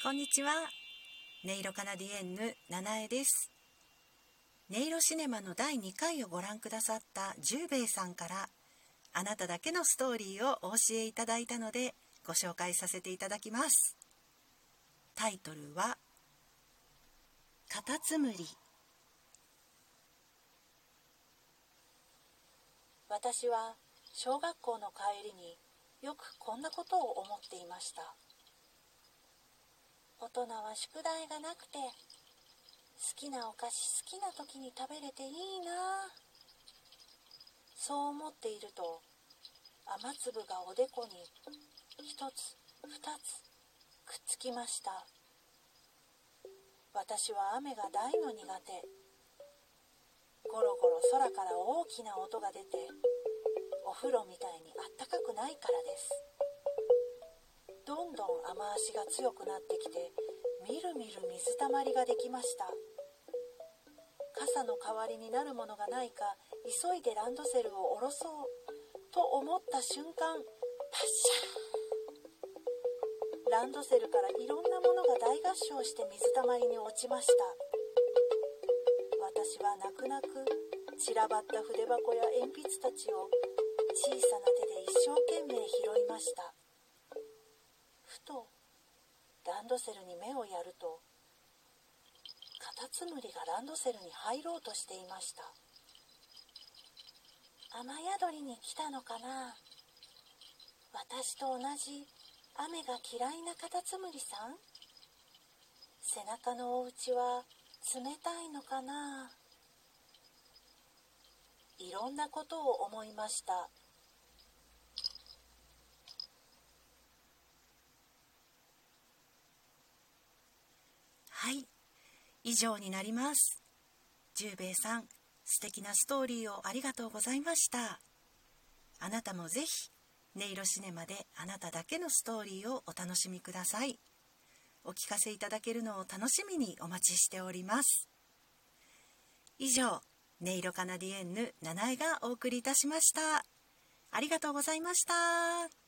こんにちは。音色カナディエンヌ七重です。音色シネマの第2回をご覧くださった十兵衛さんからあなただけのストーリーをお教えいただいたのでご紹介させていただきます。タイトルはカタツムリ。私は小学校の帰りによくこんなことを思っていました。大人は宿題がなくて好きなお菓子好きな時に食べれていいな。そう思っていると雨粒がおでこに一つ二つくっつきました。私は雨が大の苦手。ゴロゴロ空から大きな音が出てお風呂みたいにあったかくないからです。雨足が強くなってきてみるみる水たまりができました。傘の代わりになるものがないか急いでランドセルを下ろそうと思った瞬間パッシャー。ランドセルからいろんなものが大合唱して水たまりに落ちました。私は泣く泣く散らばった筆箱や鉛筆たちを小さな手で一生懸命拾いました。とランドセルに目をやるとカタツムリがランドセルに入ろうとしていました。雨宿りに来たのかな？私と同じ雨が嫌いなカタツムリさん？背中のお家は冷たいのかな？いろんなことを思いましたはい以上になります。十兵衛さん素敵なストーリーをありがとうございました。あなたもぜひ音色シネマであなただけのストーリーをお楽しみください。お聞かせいただけるのを楽しみにお待ちしております。以上音色カナディエンヌ七重がお送りいたしました。ありがとうございました。